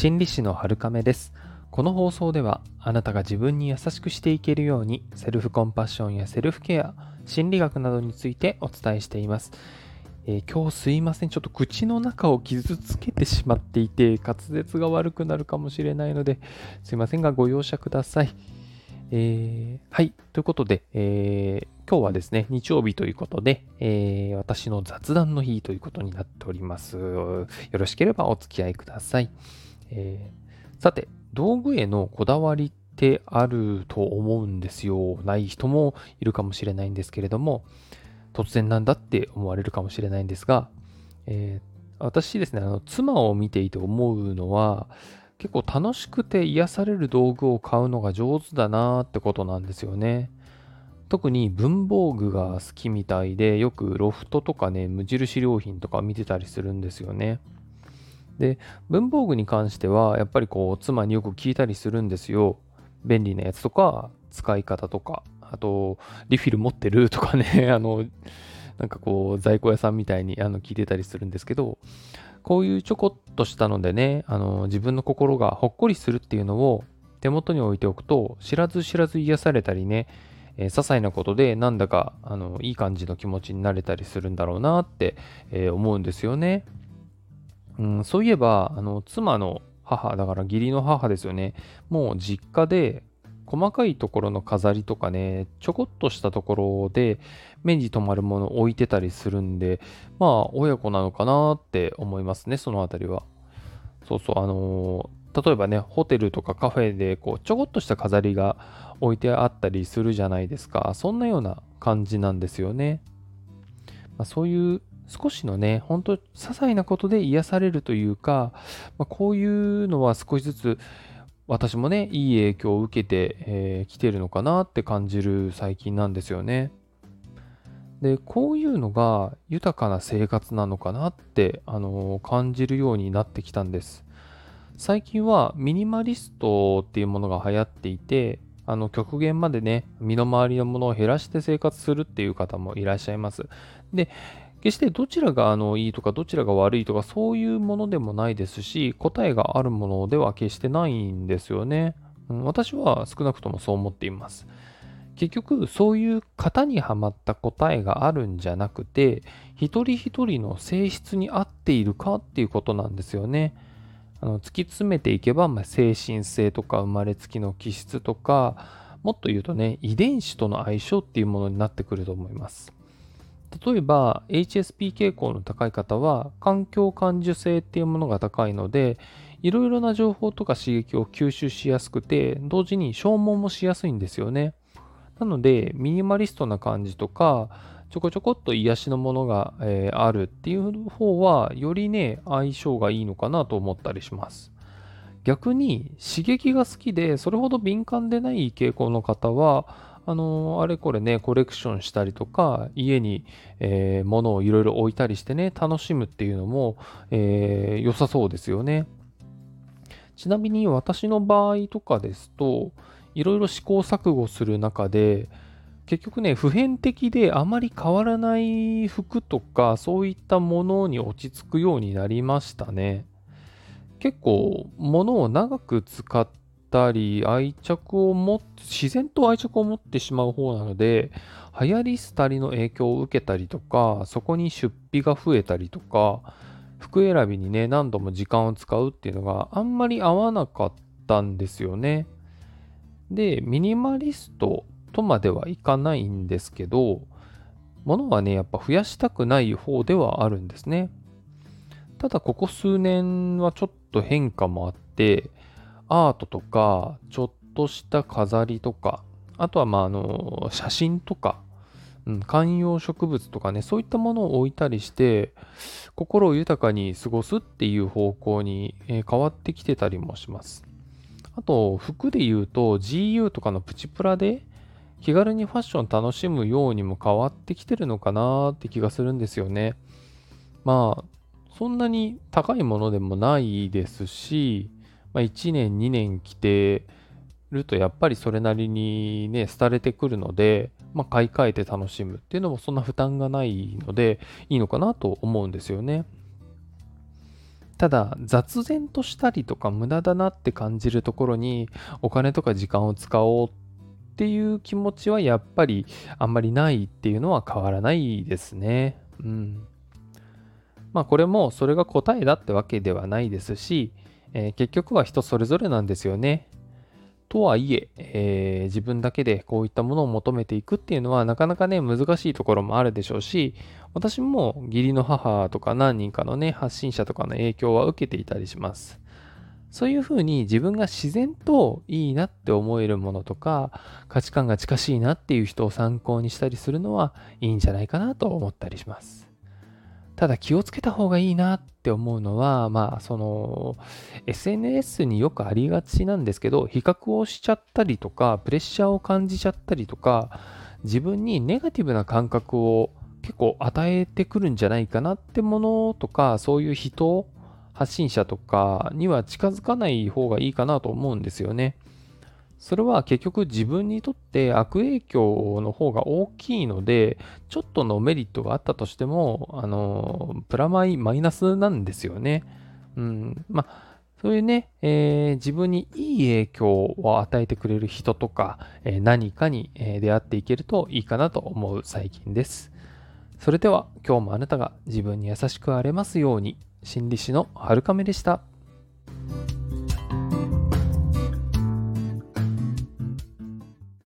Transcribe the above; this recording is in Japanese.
心理師の春亀です。この放送ではあなたが自分に優しくしていけるようにセルフコンパッションやセルフケア、心理学などについてお伝えしています。えー今日すいません。ちょっと口の中を傷つけてしまっていて滑舌が悪くなるかもしれないのですいませんがご容赦ください。えーはい。ということで、えー今日はですね、日曜日ということで、えー私の雑談の日ということになっております。よろしければお付き合いください。えーさて、道具へのこだわりってあると思うんですよ。ない人もいるかもしれないんですけれども、突然なんだって思われるかもしれないんですが、えー私ですね、あの妻を見ていて思うのは、結構楽しくて癒される道具を買うのが上手だなってことなんですよね。特に文房具が好きみたいで、よくロフトとかね、無印良品とか見てたりするんですよね。で、文房具に関しては、やっぱりこう、妻によく聞いたりするんですよ。便利なやつとか、使い方とか、あと、リフィル持ってるとかね、あの、なんかこう、在庫屋さんみたいにあの聞いてたりするんですけど、こういうちょこっとしたのでね、あの自分の心がほっこりするっていうのを手元に置いておくと、知らず知らず癒されたりね、えー些細なことでなんだかあのいい感じの気持ちになれたりするんだろうなって、えー思うんですよね。うん、そういえば、あの妻の母、だから義理の母ですよね。もう実家で細かいところの飾りとかね、ちょこっとしたところで目に留まるものを置いてたりするんで、まあ親子なのかなって思いますね、そのあたりは。そうそう、あのー例えばね、ホテルとかカフェでこうちょこっとした飾りが置いてあったりするじゃないですか。そんなような感じなんですよね。まあ、そういう少しのね、本当些細なことで癒されるというか、まあ、こういうのは少しずつ私もね、いい影響を受けてき、えーてるのかなって感じる最近なんですよね。で、こういうのが豊かな生活なのかなって、あのー感じるようになってきたんです。最近はミニマリストっていうものが流行っていて、あの極限までね、身の回りのものを減らして生活するっていう方もいらっしゃいます。で、決してどちらがあのいいとかどちらが悪いとかそういうものでもないですし、答えがあるものでは決してないんですよね。うん私は少なくともそう思っています。結局そういう型にはまった答えがあるんじゃなくて一人一人の性質に合っているかっていうことなんですよね。あの突き詰めていけば、まあ、精神性とか生まれつきの気質とかもっと言うとね遺伝子との相性っていうものになってくると思います。例えば HSP 傾向の高い方は環境感受性っていうものが高いのでいろいろな情報とか刺激を吸収しやすくて同時に消耗もしやすいんですよね。なのでミニマリストな感じとかちょこちょこっと癒しのものが、えあるっていう方はよりね相性がいいのかなと思ったりします。逆に刺激が好きでそれほど敏感でない傾向の方はあのあれこれねコレクションしたりとか家に、えー物をいろいろ置いたりしてね楽しむっていうのも、えー良さそうですよね。ちなみに私の場合とかですといろいろ試行錯誤する中で結局ね普遍的であまり変わらない服とかそういったものに落ち着くようになりましたね。結構物を長く使ってたり愛着を持って自然と愛着を持ってしまう方なので流行り廃りの影響を受けたりとかそこに出費が増えたりとか服選びにね何度も時間を使うっていうのがあんまり合わなかったんですよね。でミニマリストとまではいかないんですけど物はねやっぱ増やしたくない方ではあるんですね。ただここ数年はちょっと変化もあってアートとかちょっとした飾りとかあとはまああの写真とか、うん、観葉植物とかねそういったものを置いたりして心を豊かに過ごすっていう方向に、え変わってきてたりもします。あと服で言うと GU とかのプチプラで気軽にファッション楽しむようにも変わってきてるのかなって気がするんですよね。まあそんなに高いものでもないですし、まあ、1年2年着てるとやっぱりそれなりにね廃れてくるので、まあ、買い替えて楽しむっていうのもそんな負担がないのでいいのかなと思うんですよね。ただ雑然としたりとか無駄だなって感じるところにお金とか時間を使おうっていう気持ちはやっぱりあんまりないっていうのは変わらないですね。うん。まあこれもそれが答えだってわけではないですし、えー、結局は人それぞれなんですよね。とはいええー、自分だけでこういったものを求めていくっていうのはなかなかね難しいところもあるでしょうし私も義理の母とか何人かのね発信者とかの影響は受けていたりしますそういうふうに自分が自然といいなって思えるものとか価値観が近しいなっていう人を参考にしたりするのはいいんじゃないかなと思ったりしますただ気をつけた方がいいなって思うのは、まあ、その、SNS によくありがちなんですけど、比較をしちゃったりとか、プレッシャーを感じちゃったりとか、自分にネガティブな感覚を結構与えてくるんじゃないかなってものとか、そういう人、発信者とかには近づかない方がいいかなと思うんですよね。それは結局自分にとって悪影響の方が大きいので、ちょっとのメリットがあったとしても、あの、プラマイ、マイナスなんですよね。うん。まあ、そういうね、えー、自分にいい影響を与えてくれる人とか、えー、何かに、出会っていけるといいかなと思う最近です。それでは今日もあなたが自分に優しくあれますように、心理師のはるかめでした。